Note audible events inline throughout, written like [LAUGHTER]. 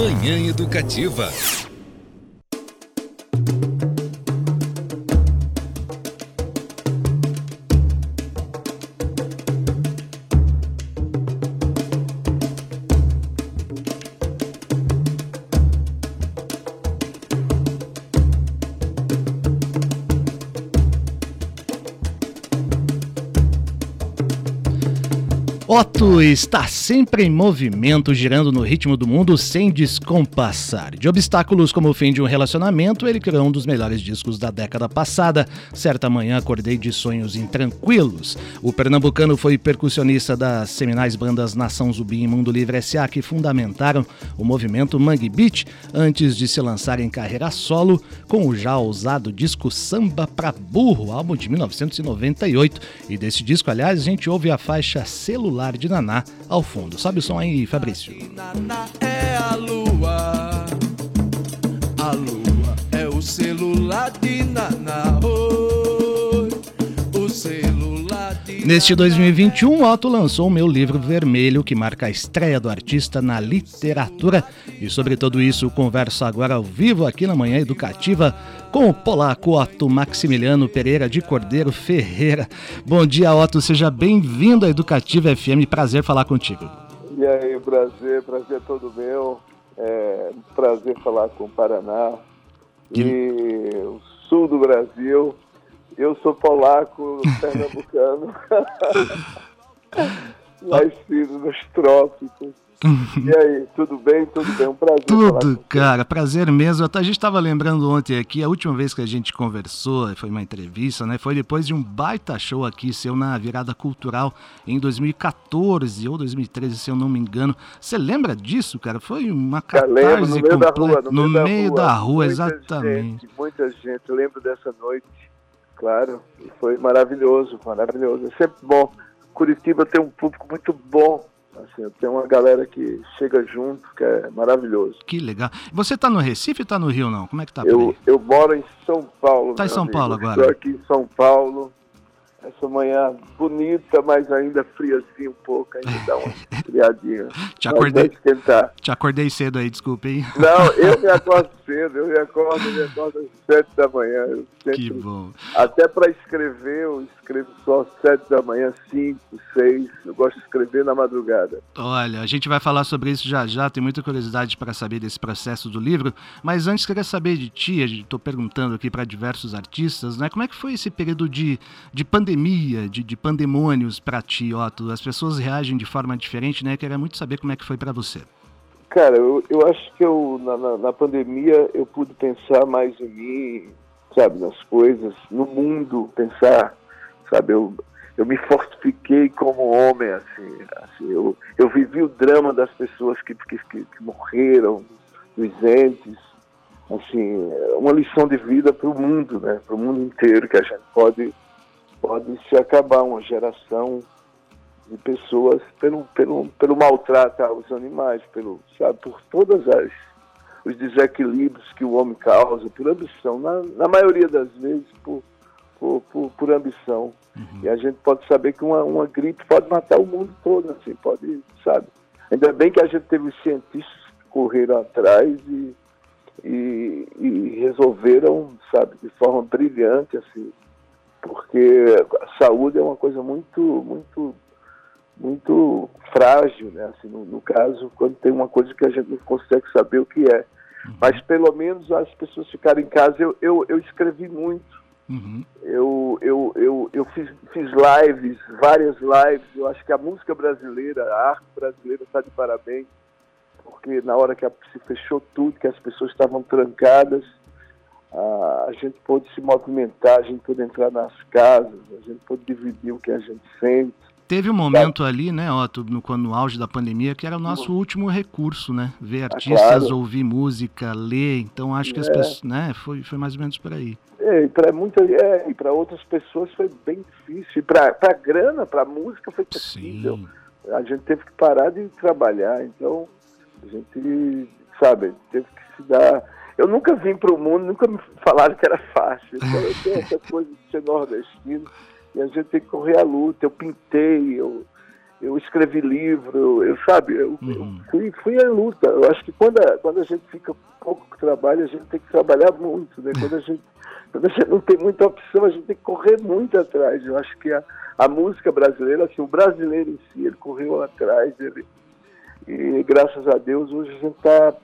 Manhã Educativa. Está sempre em movimento, girando no ritmo do mundo sem descompassar. De obstáculos como o fim de um relacionamento, ele criou um dos melhores discos da década passada. Certa manhã acordei de sonhos intranquilos. O pernambucano foi percussionista das seminais bandas Nação Zumbi e Mundo Livre S.A. que fundamentaram o movimento Mangue Beat antes de se lançar em carreira solo com o já ousado disco Samba pra Burro, álbum de 1998. E desse disco, aliás, a gente ouve a faixa celular celular Naná ao fundo. Sabe o som aí, Fabrício? Naná é a lua, Neste 2021, Otto lançou o meu livro vermelho, que marca a estreia do artista na literatura. E sobre tudo isso, converso agora ao vivo aqui na Manhã Educativa com o polaco Otto Maximiliano Pereira de Cordeiro Ferreira. Bom dia, Otto, seja bem-vindo à Educativa FM, prazer falar contigo. E aí, prazer, prazer todo meu. É prazer falar com o Paraná e o sul do Brasil. Eu sou polaco, pernambucano, [LAUGHS] nascido nos trópicos. E aí, tudo bem? Tudo bem? Um prazer. Tudo, cara, prazer mesmo. A gente estava lembrando ontem aqui, a última vez que a gente conversou, foi uma entrevista, né? Foi depois de um baita show aqui, seu na virada cultural em 2014 ou 2013, se eu não me engano. Você lembra disso, cara? Foi uma catarse no meio completa. da rua, no, no meio, da rua, da rua muita exatamente. Gente, muita gente, eu lembro dessa noite, claro, foi maravilhoso, maravilhoso. É sempre bom. Curitiba tem um público muito bom Assim, tem uma galera que chega junto, que é maravilhoso. Que legal. Você está no Recife ou está no Rio, não? Como é que tá? Eu, eu moro em São Paulo. Tá em São amigo. Paulo agora? Estou aqui em São Paulo. Essa manhã bonita, mas ainda friazinha um pouco, ainda dá uma [LAUGHS] friadinha. Te acordei, te acordei cedo aí, desculpa, hein? Não, eu [LAUGHS] me acordo cedo, eu me acordo, eu me acordo às sete da manhã. Sempre, Que bom. Até para escrever, eu escrevo só sete da manhã, cinco, seis. Eu gosto de escrever na madrugada. Olha, a gente vai falar sobre isso já já, tem muita curiosidade para saber desse processo do livro, mas antes queria saber de ti, estou perguntando aqui para diversos artistas, né? Como é que foi esse período de, de pandemia, de, de pandemônios para ti, Otto? As pessoas reagem de forma diferente, né? Eu queria muito saber como é que foi para você. Cara, eu, eu acho que eu, na, na, na pandemia eu pude pensar mais em mim, sabe, nas coisas, no mundo, pensar, sabe, eu, eu me fortifiquei como homem, assim, assim. Eu, eu vivi o drama das pessoas que, que, que, que morreram, dos entes, assim, uma lição de vida para o mundo, né, para o mundo inteiro, que a gente pode, pode se acabar uma geração de pessoas pelo, pelo, pelo maltrato aos animais, pelo, sabe, por todas as os desequilíbrios que o homem causa, por ambição, na, na maioria das vezes por, por, por, por ambição. Uhum. E a gente pode saber que uma, uma gripe pode matar o mundo todo, assim, pode, sabe? Ainda bem que a gente teve os cientistas que correram atrás e, e, e resolveram, sabe, de forma brilhante, assim, porque a saúde é uma coisa muito, muito muito frágil, né? Assim, no, no, caso, quando tem uma coisa que a gente não consegue saber o que é. Uhum. Mas pelo menos as pessoas ficarem em casa. Eu, eu, eu escrevi muito. Uhum. Eu, eu, eu, eu fiz, fiz lives, várias lives. Eu acho que a música brasileira, a arte brasileira está de parabéns. Porque na hora que se fechou tudo, que as pessoas estavam trancadas, a, gente pôde se movimentar, a gente pôde entrar nas casas, a gente pôde dividir o que a gente sente. Teve um momento ali, né, Otto, no, no auge da pandemia, que era o nosso último recurso, né? Ver artistas, claro. ouvir música, ler. Então acho que as é. pessoas, né, foi, foi mais ou menos por aí. É, e para muitas, é, e para outras pessoas foi bem difícil. Para a grana, para a música foi possível. Sim. A gente teve que parar de trabalhar. Então a gente, sabe, teve que se dar. Eu nunca vim para o mundo, nunca me falaram que era fácil. Então eu tenho [LAUGHS] essa coisa de ser nordestino e a gente tem que correr a luta. Eu pintei, eu, eu escrevi livro, eu sabe, eu, uhum. eu fui, fui luta. Eu acho que quando a, quando a gente fica pouco que trabalha, a gente tem que trabalhar muito, né? Quando a gente, quando a gente não tem muita opção, a gente tem que correr muito atrás. Eu acho que a, a música brasileira, assim, o brasileiro em si, ele correu atrás, ele, e graças a Deus hoje a gente está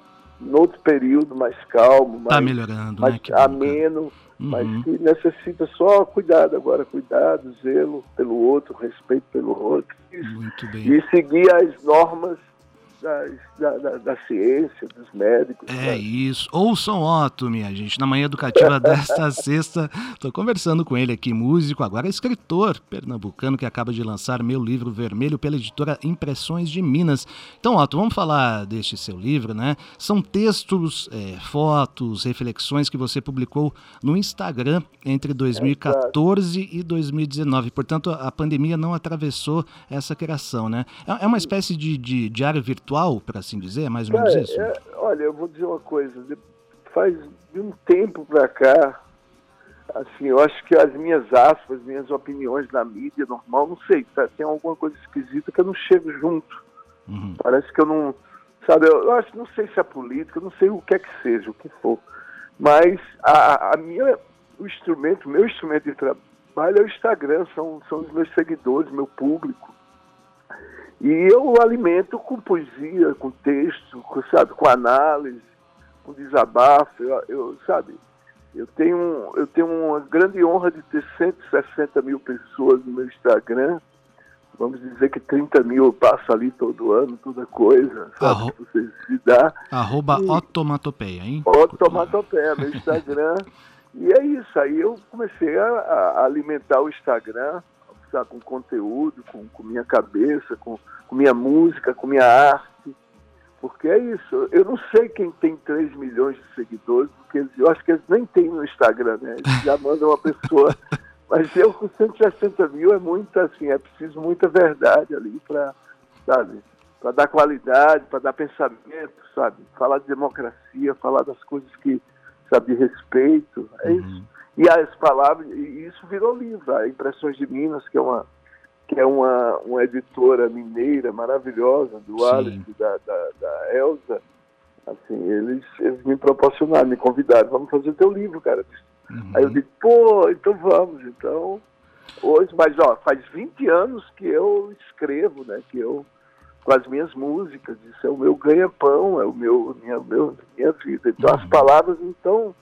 em outro período mais calmo, tá mais, tá melhorando, mais né? ameno uhum. mas que necessita só cuidado agora, cuidado, zelo pelo outro, respeito pelo outro. E seguir as normas da, da, da, ciência, dos médicos. É né? isso. Ouçam Otto, minha gente. Na manhã educativa [LAUGHS] desta sexta, estou conversando com ele aqui, músico, agora escritor pernambucano que acaba de lançar meu livro vermelho pela editora Impressões de Minas. Então, Otto, vamos falar deste seu livro, né? São textos, é, fotos, reflexões que você publicou no Instagram entre 2014 é, e 2019. Portanto, a pandemia não atravessou essa criação, né? É, é uma espécie de, de diário virtual atual, para assim dizer? Mais ou menos isso? É, olha, eu vou dizer uma coisa. Faz de um tempo para cá, assim, eu acho que as minhas aspas, minhas opiniões na mídia normal, não sei, tá, tem alguma coisa esquisita que eu não chego junto. Uhum. Parece que eu não. Sabe, eu, eu acho, não sei se é política, não sei o que é que seja, o que for. Mas a, a minha, o instrumento, meu instrumento de trabalho é o Instagram, são, são os meus seguidores, meu público. E eu alimento com poesia, com texto, com, sabe, com análise, com desabafo. Eu, eu, sabe, eu tenho, eu tenho uma grande honra de ter 160 mil pessoas no meu Instagram. Vamos dizer que 30 mil passa ali todo ano, toda coisa, sabe? Arro... Você se dá. Arroba e... otomatopeia, hein? Otomatopeia, meu Instagram. [LAUGHS] e é isso, aí eu comecei a, a alimentar o Instagram sabe, com conteúdo, com, com minha cabeça, com, com minha música, com minha arte. Porque é isso. Eu não sei quem tem 3 milhões de seguidores, porque eles, eu acho que eles nem têm no Instagram, né? Eles já mandam uma pessoa. [LAUGHS] Mas eu com 160 mil é muito assim, é preciso muita verdade ali para, sabe, para dar qualidade, para dar pensamento, sabe? Falar de democracia, falar das coisas que, sabe, de respeito. É uhum. isso. E as palavras, e isso virou livro, a Impressões de Minas, que é uma, que é uma, uma editora mineira maravilhosa, do Alex da, da, da, Elza, assim, eles, eles me proporcionaram, me convidaram, vamos fazer teu livro, cara. Uhum. Aí eu disse, pô, então vamos, então, hoje, mas ó, faz 20 anos que eu escrevo, né, que eu, com as minhas músicas, isso é o meu ganha-pão, é o meu, minha, meu, minha vida. Então uhum. as palavras não estão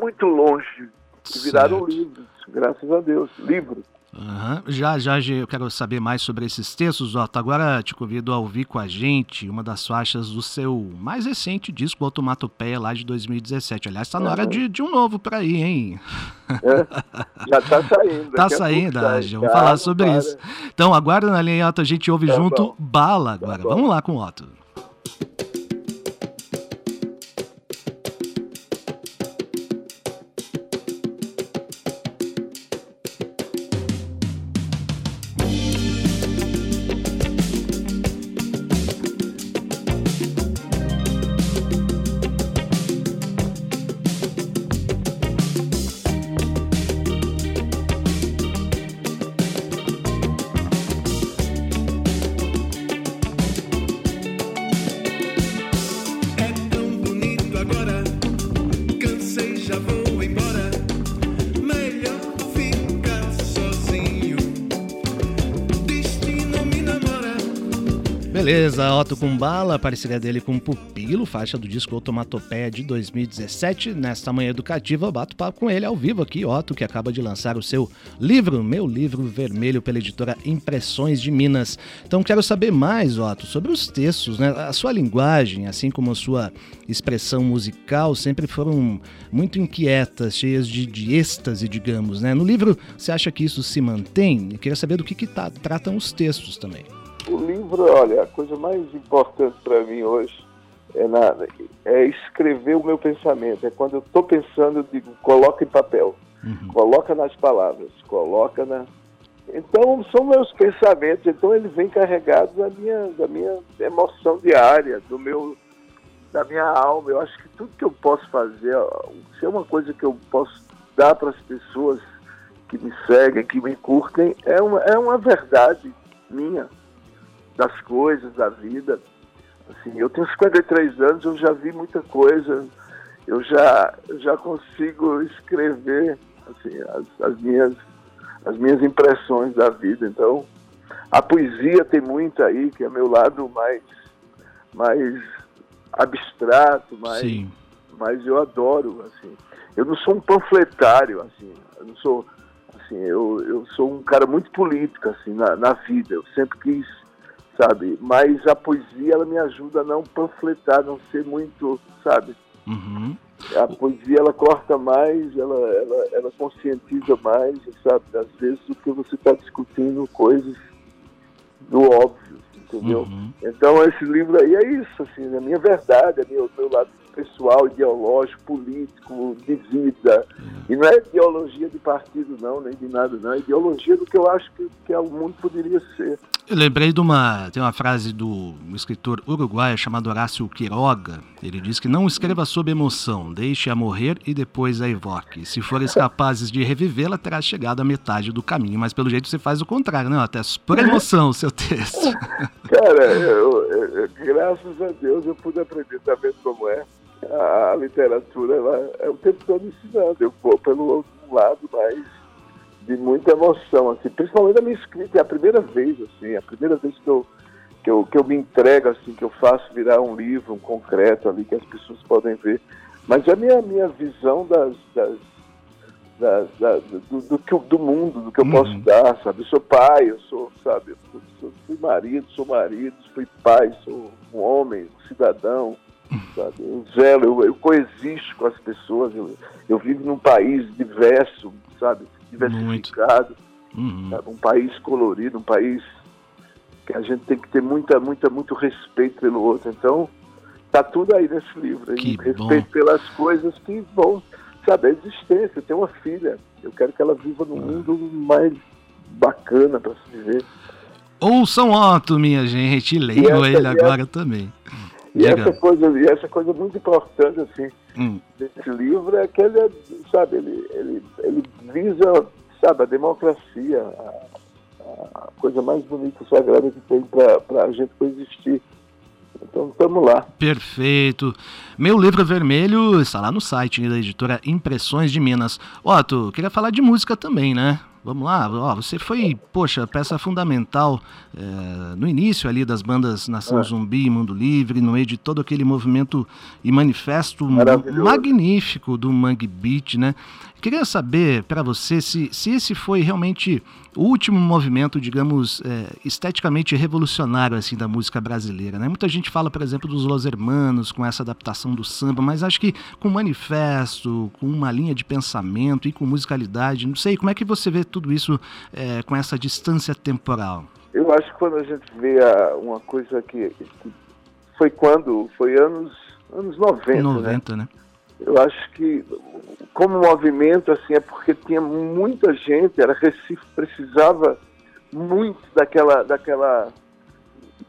muito longe que viraram certo. livros, graças a Deus, livros. Uhum. Já, já, eu quero saber mais sobre esses textos, Otto. Agora te convido a ouvir com a gente uma das faixas do seu mais recente disco, Automatopeia, lá de 2017. Aliás, está na hora de, de, um novo para aí, hein? É, já está saindo. Está saindo, já vamos falar sobre para. isso. Então, aguarda na linha, Otto, a gente ouve tá junto bom. Bala agora. Tá vamos lá com o Otto. Beleza, Otto com bala, parceria dele com Pupilo, faixa do disco Automatopeia de 2017. Nesta manhã educativa, bato papo com ele ao vivo aqui, Otto, que acaba de lançar o seu livro, meu livro vermelho, pela editora Impressões de Minas. Então quero saber mais, Otto, sobre os textos, né? A sua linguagem, assim como a sua expressão musical, sempre foram muito inquietas, cheias de, de êxtase, digamos, né? No livro, você acha que isso se mantém? Eu queria saber do que, que tá, tratam os textos também o livro, olha, a coisa mais importante para mim hoje é, nada, é escrever o meu pensamento. É quando eu estou pensando, eu digo, coloca em papel, uhum. coloca nas palavras, coloca na. Então são meus pensamentos, então eles vêm carregados da minha, da minha emoção diária, do meu, da minha alma. Eu acho que tudo que eu posso fazer, se é uma coisa que eu posso dar para as pessoas que me seguem, que me curtem, é uma, é uma verdade minha das coisas, da vida. Assim, eu tenho 53 anos, eu já vi muita coisa, eu já, já consigo escrever assim, as, as, minhas, as minhas impressões da vida. Então, a poesia tem muito aí, que é meu lado mais, mais abstrato, mais, Sim. mas eu adoro, assim. Eu não sou um panfletário, assim, eu não sou, assim, eu, eu sou um cara muito político, assim, na, na vida. Eu sempre quis, sabe, mas a poesia, ela me ajuda a não panfletar, não ser muito, sabe, Uhum. A poesia ela corta mais, ela, ela, ela conscientiza mais, sabe? Às vezes do que você está discutindo coisas do óbvio, entendeu? Uhum. Então esse livro aí é isso, assim, a minha verdade, minha, meu lado pessoal, ideológico, político, de vida. E não é ideologia de partido, não, nem de nada, não. É ideologia do que eu acho que, que o mundo poderia ser. Eu lembrei de uma. Tem uma frase do escritor uruguaio chamado Horácio Quiroga. Ele diz que não escreva sob emoção, deixe-a morrer e depois a evoque. Se forem capazes de revivê-la, terá chegado à metade do caminho. Mas pelo jeito você faz o contrário, né? Até por emoção o seu texto. [LAUGHS] Cara, eu, eu, graças a Deus eu pude aprender, vendo como é? A, literatura ela é o tempo todo ensinando. Eu vou pelo outro lado mais de muita emoção, assim, principalmente a minha escrita, é a primeira vez, assim, a primeira vez que eu, que eu, que eu me entrego, assim, que eu faço virar um livro, um concreto ali, que as pessoas podem ver. Mas é a minha, minha visão das, das, das da, do, do, do, mundo, do que eu uhum. posso dar, sabe? Eu sou pai, eu sou, sabe, eu sou, fui marido, sou marido, fui pai, sou um homem, um cidadão, sabe? Eu zelo, eu, eu coexisto com as pessoas, eu, eu vivo num país diverso, sabe? Diversificado, uhum. um país colorido, um país que a gente tem que ter muita, muita, muito respeito pelo outro. Então, tá tudo aí nesse livro. Aí. Respeito bom. pelas coisas que vão, sabe, a existência. Eu tenho uma filha, eu quero que ela viva num ah. mundo mais bacana para se viver. Ouçam Otto, minha gente, leiam ele agora também. E essa, coisa, e essa coisa muito importante, assim, hum. desse livro é que ele, sabe, ele, ele, ele visa, sabe, a democracia, a, a coisa mais bonita e sagrada que tem para a gente coexistir. Então, vamos lá. Perfeito. Meu livro vermelho está lá no site da editora Impressões de Minas. Otto, queria falar de música também, né? Vamos lá, ó, você foi, poxa, peça fundamental é, no início ali das bandas Nação é. Zumbi e Mundo Livre, no meio de todo aquele movimento e manifesto magnífico do Mangue Beat, né? Queria saber para você se, se esse foi realmente o último movimento, digamos, é, esteticamente revolucionário assim da música brasileira. Né? Muita gente fala, por exemplo, dos Los Hermanos com essa adaptação do samba, mas acho que com manifesto, com uma linha de pensamento e com musicalidade, não sei, como é que você vê tudo isso é, com essa distância temporal? Eu acho que quando a gente vê a, uma coisa que, que, foi quando, foi anos, anos 90, 90 né? né? Eu acho que como movimento, assim, é porque tinha muita gente, era Recife, precisava muito daquela, daquela,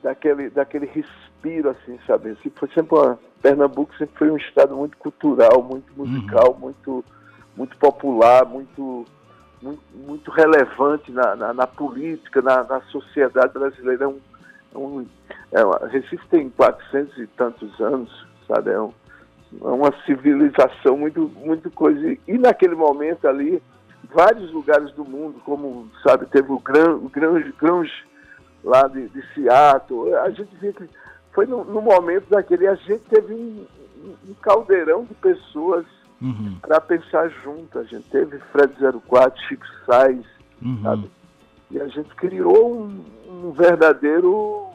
daquele, daquele respiro, assim, sabe? Assim, foi sempre uma, Pernambuco sempre foi um estado muito cultural, muito musical, uhum. muito, muito popular, muito, muito, muito relevante na, na, na política, na, na, sociedade brasileira. É um, é um, é Recife tem 400 e tantos anos, sabe? É um, uma civilização muito, muito coisa. E naquele momento ali, vários lugares do mundo, como, sabe, teve o grunge, grunge lá de, de Seattle, a gente via que foi no, no momento daquele, a gente teve um, um caldeirão de pessoas uhum. para pensar junto. A gente teve Fred 04, Chico Sainz, uhum. sabe? E a gente criou um, um verdadeiro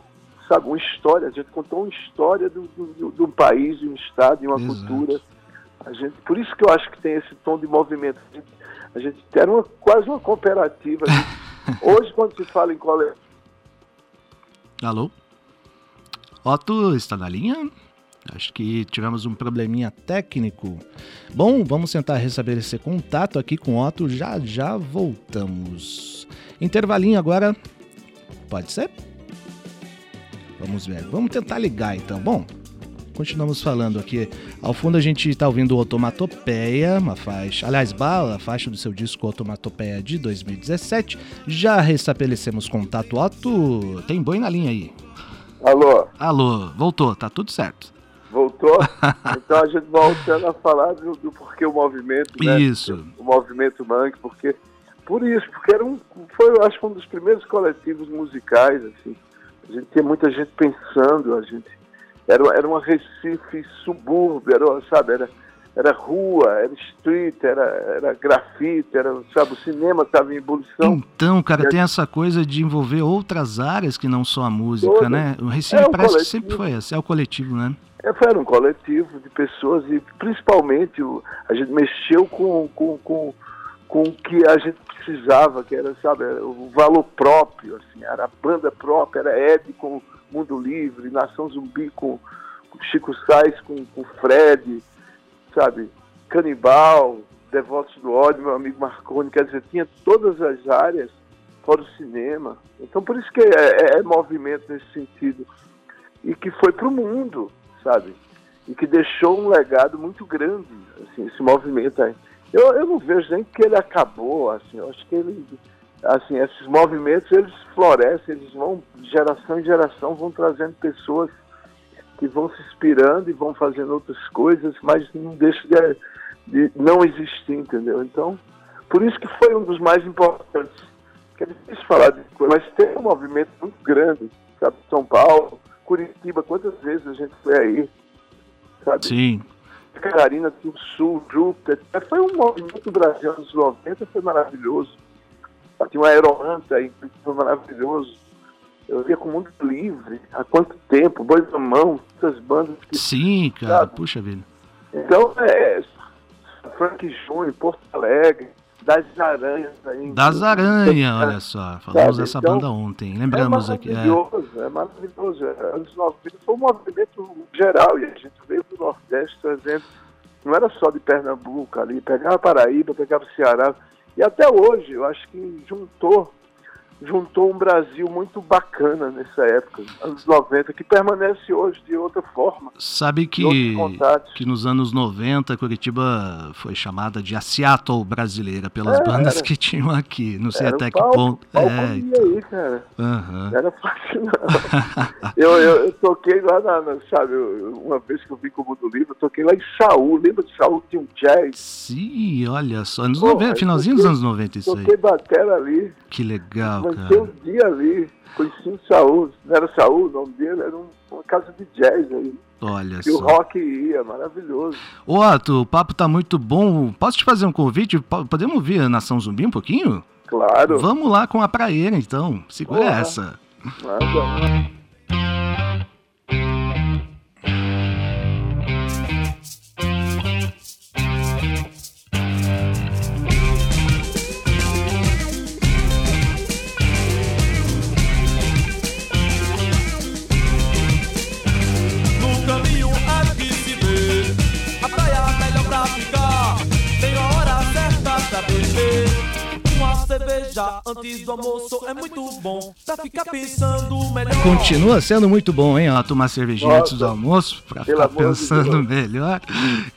sabe, uma história, a gente contou uma história do, do, do país, de um estado, de uma Exato. cultura. A gente, por isso que eu acho que tem esse tom de movimento. A gente, a gente era uma, quase uma cooperativa. Gente, [LAUGHS] hoje, quando se fala em coletivo. Alô? Otto está na linha? Acho que tivemos um probleminha técnico. Bom, vamos tentar restabelecer contato aqui com o Otto. Já já voltamos. Intervalinho agora. Pode ser? Vamos ver. Vamos tentar ligar então. Bom, continuamos falando aqui. Ao fundo a gente está ouvindo Automatopeia, uma faixa, aliás, Bala, faixa do seu disco Automatopeia de 2017. Já restabelecemos contato Otto. Tem boi na linha aí. Alô? Alô, voltou, tá tudo certo. Voltou? [LAUGHS] então a gente voltando a falar do, do porquê o movimento, né? Isso. O movimento Mangue, porque por isso, porque era um, foi, eu acho, um dos primeiros coletivos musicais, assim. A gente tinha muita gente pensando, a gente era, era uma Recife subúrbio, era, sabe, era, era rua, era street, era, era grafite, era, sabe, o cinema estava em ebulição. Então, cara, tem essa coisa de envolver outras áreas que não só a música, Todas. né? O Recife É, parece que coletivo. sempre foi esse, é o coletivo, né? É, era um coletivo de pessoas e principalmente o, a gente mexeu com, com, com, com o que a gente precisava, que era, sabe, o valor próprio, assim, era a banda própria, era Ed com Mundo Livre, Nação Zumbi com, Chico Sainz, com, com Fred, sabe, Canibal, Devotos do Ódio, meu amigo Marconi, quer dizer, tinha todas as áreas fora o cinema. Então por isso que é, é- é movimento nesse sentido. E que foi para o mundo, sabe? E que deixou um legado muito grande, assim, esse movimento aí. Eu, eu não vejo nem que ele acabou, assim, eu acho que ele, assim, esses movimentos, eles florescem, eles vão, geração em geração, vão trazendo pessoas que vão se inspirando e vão fazendo outras coisas, mas não deixa de, de não existir, entendeu? Então, por isso que foi um dos mais importantes. Que é difícil falar de coisa, mas tem um movimento muito grande, sabe? São Paulo, Curitiba, quantas vezes a gente foi aí, sabe? Sim. Catarina, do Sul, Júpiter. Foi um movimento do Brasil nos anos 90, foi maravilhoso. Tinha uma aeroanta aí, foi maravilhoso. Eu via com o mundo livre. Há quanto tempo? Boi na mão, essas bandas que. Sim, cara, Sabe? puxa vida. Então, é. Frank Júnior, Porto Alegre, Das Aranhas aí. Das Aranha, olha só. Falamos dessa então, banda ontem. Lembramos é aqui. É, maravilhoso, é maravilhoso. É, anos 90 foi um movimento geral e a gente veio do Nordeste trazendo. Não era só de Pernambuco ali, pegava Paraíba, pegava Ceará. E até hoje, eu acho que juntou, juntou um Brasil muito bacana nessa época, anos 90, que permanece hoje de outra forma. sabe que, que nos anos 90 Curitiba foi chamada de a Seattle brasileira pelas É, bandas era. que tinham aqui. Não sei Era até um que palco, ponto. palco É, ia aí, cara. Não era [LAUGHS] não. eu, eu, eu toquei lá na, na- sabe, uma vez que eu vim com o Mundo Livre, eu toquei lá em Saúl. Lembra de Saúl? Tinha um jazz. Sim, olha só. Anos Pô, 90, eu finalzinho dos toquei- anos 90 isso aí. Toquei batera ali. Que legal, Lancei um dia ali. Conheci o Saúl. Não era Saúl o nome dele, era um- uma casa de jazz aí. Olha E o só. rock ia, maravilhoso. Ô, Otto, o papo tá muito bom. Posso te fazer um convite? Po- Podemos ouvir a Nação Zumbi um pouquinho? Claro. Vamos lá com a praieira, então. Segura essa. Nada. Cerveja antes do almoço é muito bom Pra ficar pensando melhor Continua sendo muito bom, hein? Ó, tomar cervejinha Nossa. antes do almoço, pra Pelo ficar de pensando Deus. [LAUGHS] melhor.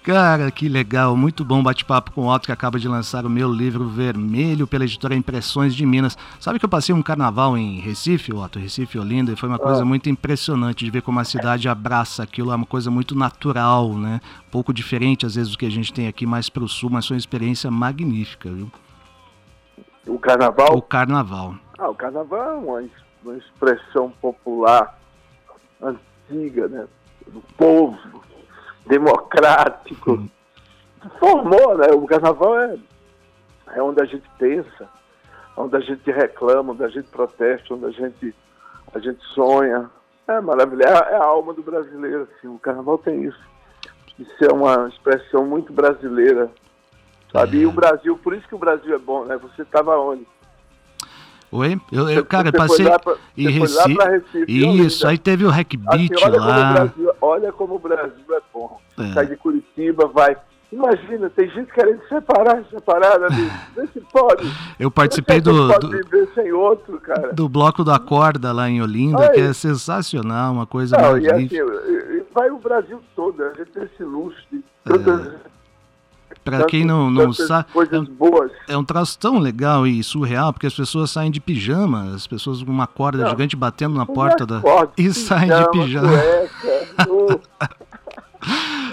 Cara, que legal. Muito bom bate-papo com o Otto, que acaba de lançar o meu livro Vermelho pela editora Impressões de Minas. Sabe que eu passei um carnaval em Recife, Otto, Recife, Olinda, e foi uma coisa Ah. muito impressionante de ver como a cidade abraça aquilo. É uma coisa muito natural, né? Um pouco diferente, às vezes, do que a gente tem aqui mais pro sul, mas foi uma experiência magnífica, viu? O carnaval. O carnaval. Ah, o carnaval é uma, uma expressão popular antiga, né? Do povo, democrático. Hum. Formou, né? O carnaval é, é onde a gente pensa, onde a gente reclama, onde a gente protesta, onde a gente, a gente sonha. É maravilhoso, é a alma do brasileiro, assim. O carnaval tem isso. Isso é uma expressão muito brasileira, sabe? É. E o Brasil, por isso que o Brasil é bom, né? Você estava onde? Oi? Eu, eu, cara, Você passei lá pra- em lá Recife. pra Recife, Isso, aí teve o Hack Assim, olha, como o lá. Brasil, olha como o Brasil é bom. É. Sai de Curitiba, vai. Imagina, tem gente querendo separar, separar, né? [LAUGHS] Vê se pode. Eu participei do, pode do, viver sem outro, cara. do bloco da corda lá em Olinda, Ai. que é sensacional, uma coisa Não, assim, magnífica. e- e vai o Brasil todo, a gente tem esse luxo de tantas Para quem não, não sabe, é Coisas um, é um troço tão legal e surreal, porque as pessoas saem de pijama, as pessoas com uma corda Não, gigante batendo na porta da. Acorde, E saem de pijama. cueca. [LAUGHS]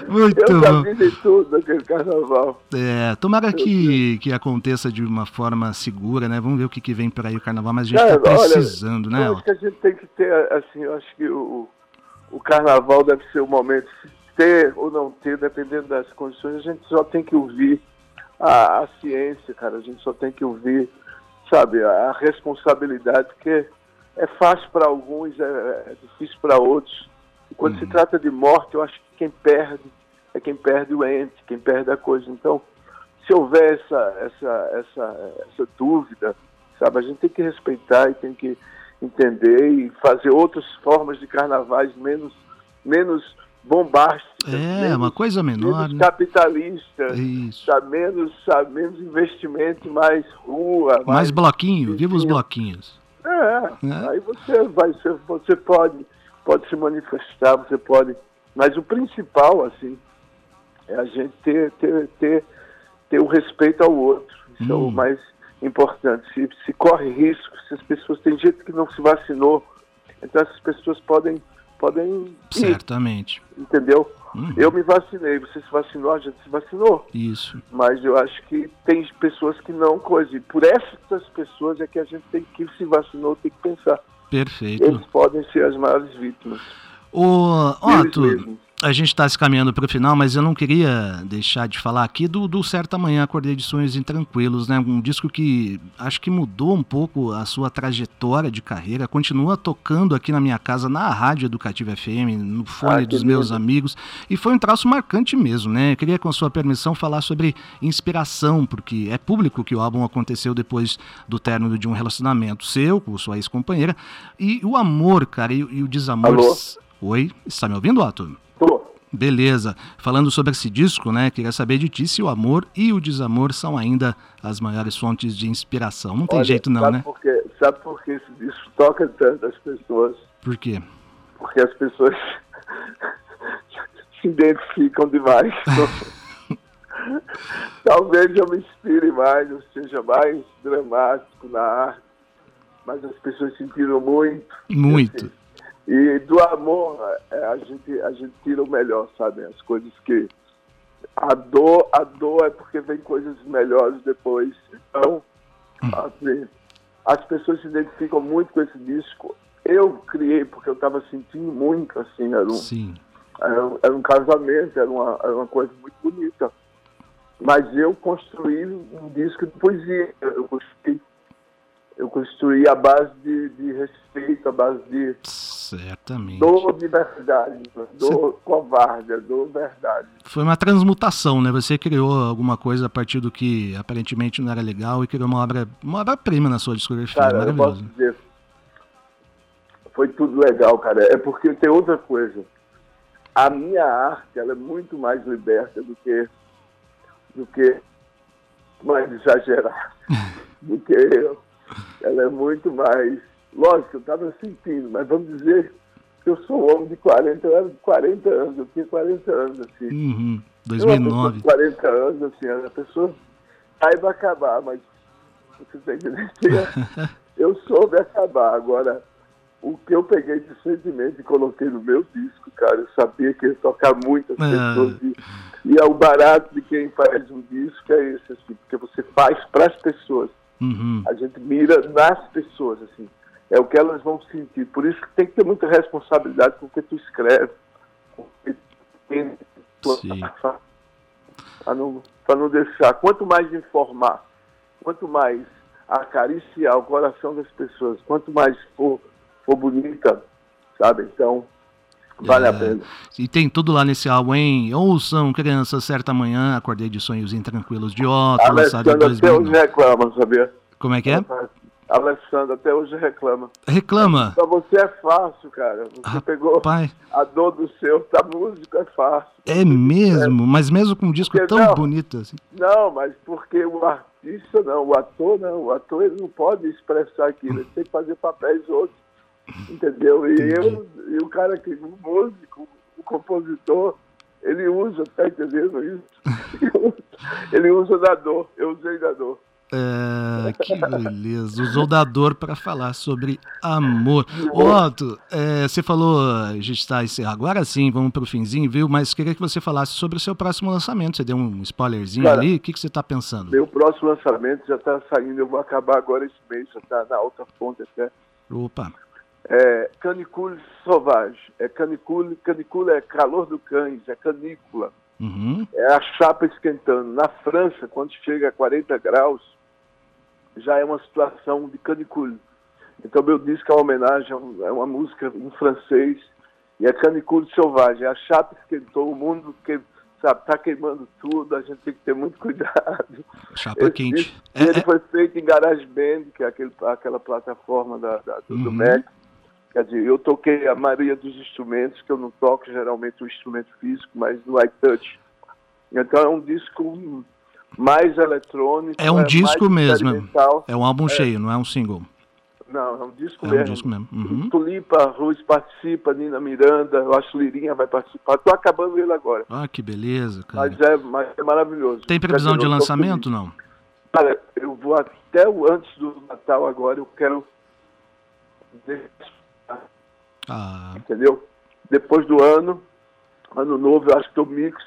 Muito Eu bom. de tudo naquele carnaval. É, tomara que, que aconteça de uma forma segura, né? Vamos ver o que, que vem por aí o carnaval, mas a gente Cara, tá olha, precisando, né? Eu acho que a gente tem que ter, assim, eu acho que o, o carnaval deve ser o momento, ter ou não ter, dependendo das condições, a gente só tem que ouvir a, a ciência, cara, a gente só tem que ouvir, sabe, a, a responsabilidade, porque é fácil para alguns, é, é difícil para outros. E quando se trata de morte, eu acho que quem perde é quem perde o ente, quem perde a coisa. Então, se houver essa, essa, essa, essa dúvida, sabe, a gente tem que respeitar e tem que entender e fazer outras formas de carnavais menos, menos bombásticas, É, menos, uma coisa menor, menos né? capitalistas, Isso. sabe, menos, sabe, menos investimento, mais rua, Mais bloquinho, Sim, viva os bloquinhos. é, É. aí você vai você pode, pode se manifestar, você pode, mas o principal, assim, é a gente ter, ter, ter, ter o respeito ao outro. Isso é o Hum. mais importante. Se, se corre risco, se as pessoas, tem gente que não se vacinou, então essas pessoas podem, podem ir, Certamente. entendeu? Uhum. Eu me vacinei, você se vacinou, a gente se vacinou. Isso. Mas eu acho que tem pessoas que não coisa. E por essas pessoas é que a gente tem que se vacinou, tem que pensar. Perfeito. Eles podem ser as maiores vítimas. Ô, Eles Otto. A gente está se caminhando para o final, mas eu não queria deixar de falar aqui do, do Certa Manhã Acordei de Sonhos Intranquilos, né? Um disco que acho que mudou um pouco a sua trajetória de carreira, continua tocando aqui na minha casa, na Rádio Educativa FM, no fone Ah, dos meus lindo. amigos, e foi um traço marcante mesmo, né? Eu queria, com sua permissão, falar sobre inspiração, porque é público que o álbum aconteceu depois do término de um relacionamento seu, com sua ex-companheira, e o amor, cara, e, e o desamor... Alô? Oi, está me ouvindo, Otto? Beleza. Falando sobre esse disco, né? Queria saber de ti se o amor e o desamor são ainda as maiores fontes de inspiração. Não tem Olha, jeito não, sabe né? Por quê? Sabe por que esse disco toca tanto as pessoas? Por quê? Porque as pessoas [LAUGHS] se identificam demais. [LAUGHS] Talvez eu me inspire mais, eu seja mais dramático na arte, mas as pessoas sentiram muito. Muito. E do amor, é, a gente, a gente tira o melhor, sabe? As coisas que. A dor, a dor é porque vem coisas melhores depois. Então, assim, as pessoas se identificam muito com esse disco. Eu criei porque eu estava sentindo muito, assim, era um, Sim. era, um- era um casamento, era uma, era uma coisa muito bonita. Mas eu construí um disco de poesia. Eu construí, eu construí a base de, de respeito, a base de Certamente. dor de verdade, dor covarde, dor verdade. Foi uma transmutação, né? Você criou alguma coisa a partir do que aparentemente não era legal e criou uma obra, uma obra-prima na sua discografia. Cara, eu posso Maravilhoso. dizer, foi tudo legal, cara. É porque tem outra coisa. A minha arte, ela é muito mais liberta do que, do que mais exagerada [LAUGHS] do que eu. Ela é muito mais. Lógico, eu estava sentindo, mas vamos dizer que eu sou um homem de 40, eu era de 40 anos, eu tinha 40 anos, assim. Uhum. Eu, uma pessoa 2009. de 40 anos, assim, a pessoa saiba acabar, mas você tem que entender. [LAUGHS] Eu soube acabar. Agora, o que eu peguei de sentimento e coloquei no meu disco, cara, eu sabia que ia tocar muitas Ah. pessoas. E, e é o barato de quem faz um disco é esse, assim, porque você faz para as pessoas. Uhum. A gente mira nas pessoas, assim. É o que elas vão sentir. Por isso que tem que ter muita responsabilidade com o que tu escreve. Com o que tu para não, pra não deixar. Quanto mais informar, quanto mais acariciar o coração das pessoas, quanto mais for, for bonita, sabe? Então, vale É. a pena. E tem tudo lá nesse álbum, hein? Ouçam, crianças, certa manhã, acordei de sonhos intranquilos de Otto, lançado em Alessandra até hoje 2009. reclama, sabia? Como é que é? Alessandra até hoje reclama. Reclama. Pra você é fácil, cara. Você pegou Pai, a dor do seu, tá música é fácil. é mesmo, mas mesmo com um disco Porque tão não. bonito assim. Não, mas porque o artista não, o ator não, o ator ele não pode expressar aquilo, ele tem que fazer papéis outros, entendeu? E eu, e o cara que, o músico, o compositor, ele usa, tá entendendo isso? [LAUGHS] Ele usa da dor, eu usei da dor. É, que beleza. Usou da dor para falar sobre amor. Ô, Otto, é, você falou, a gente está encerrando. Agora sim, vamos para o finzinho, viu? Mas queria que você falasse sobre o seu próximo lançamento. Você deu um spoilerzinho Cara, ali. O que, que você está pensando? Meu próximo lançamento já está saindo, eu vou acabar agora esse mês, já está na alta fonte até. Opa. É Canicule Sauvage. É canicule, canicule é calor do cães, é canícula. Uhum. É a chapa esquentando. Na França, quando chega a 40 graus, já é uma situação de canicule. Então, meu disco é uma homenagem, é uma música em francês, e é canicule selvagem. A chapa esquentou, o mundo que, sabe, tá queimando tudo, a gente tem que ter muito cuidado. Chapa Esse quente. disco, É, ele é- foi feito em GarageBand, que é aquele, aquela plataforma da, da- do, do Uhum. Mac. Quer dizer, eu toquei a maioria dos instrumentos, que eu não toco geralmente o instrumento físico, mas no iTouch. Então é um disco mais eletrônico. É um mais disco mesmo. é um álbum cheio, não é um single. Não, é um disco É um mesmo. disco mesmo. Uhum. Tulipa, Ruiz participa, Nina Miranda, eu acho Lirinha vai participar. Estou acabando ele agora. Ah, que beleza, cara. Mas é, mas é maravilhoso. Tem previsão de dizer, tô lançamento, não? Cara, eu vou até o antes do Natal agora, eu quero. Ah, Entendeu? Depois do ano, ano novo, eu acho que eu mix.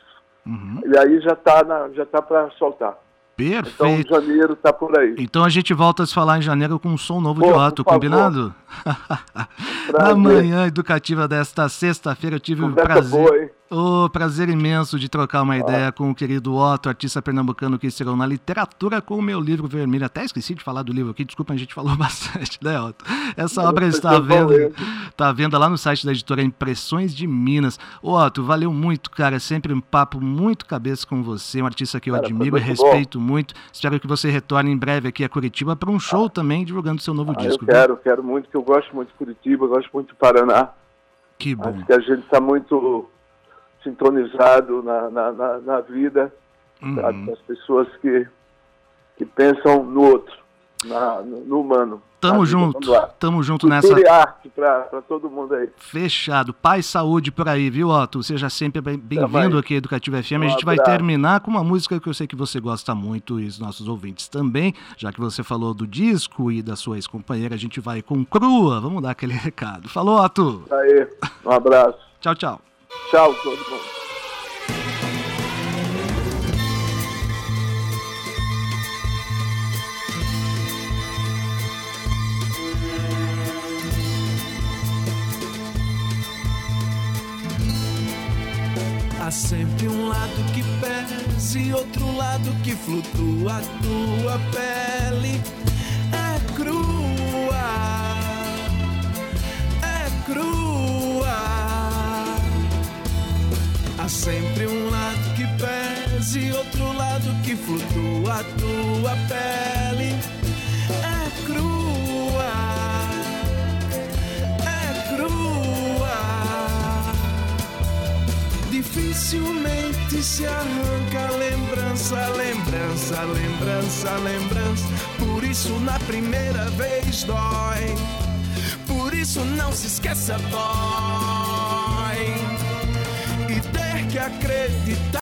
uhum. E aí já tá, na, já tá para soltar. Então Perfeito. janeiro tá por aí. Então a gente volta a se falar em janeiro com um som novo Pô, de Otto, combinado? [LAUGHS] Na manhã educativa desta sexta-feira eu tive o Conversa prazer, boa, o prazer imenso de trocar uma ideia com o querido Otto, artista pernambucano que estreou na literatura com o meu livro vermelho. Até esqueci de falar do livro aqui, desculpa, a gente falou [LAUGHS] bastante, né, Otto? Essa obra está à venda, está à venda lá no site da editora Impressões de Minas. Ô, Otto, valeu muito, cara, é sempre um papo muito cabeça com você, um artista que eu Cara, admiro e respeito muito. Espero que você retorne em breve aqui a Curitiba para um show também divulgando seu novo Ah, eu disco. viu? quero, quero muito, que eu gosto muito de Curitiba, gosto muito do Paraná. Que bom. Acho que a gente está muito sintonizado na, na, na, na vida, sabe? Uhum. as pessoas que, que pensam no outro, na, no, no humano. Tamo junto, tamo junto nessa. Cultura e arte para todo mundo aí. Fechado. Paz e saúde por aí, viu, Otto? Seja sempre bem- bem-vindo aqui à Educativa FM. A Um gente vai terminar com uma música que eu sei que você gosta muito e os nossos ouvintes também. Já que você falou do disco e da sua ex-companheira, a gente vai com Crua. Vamos dar aquele [LAUGHS] recado. Falou, Otto. Aí, um abraço. Tchau, tchau. Tchau, todo mundo. Há sempre um lado que pesa e outro lado que flutua. A tua pele é crua, Sempre um lado que pesa e outro lado que flutua. A tua pele é crua, é crua. Dificilmente se arranca lembrança, lembrança, lembrança, lembrança. Por isso na primeira vez dói. Por isso não se esqueça, dói. Que acreditar.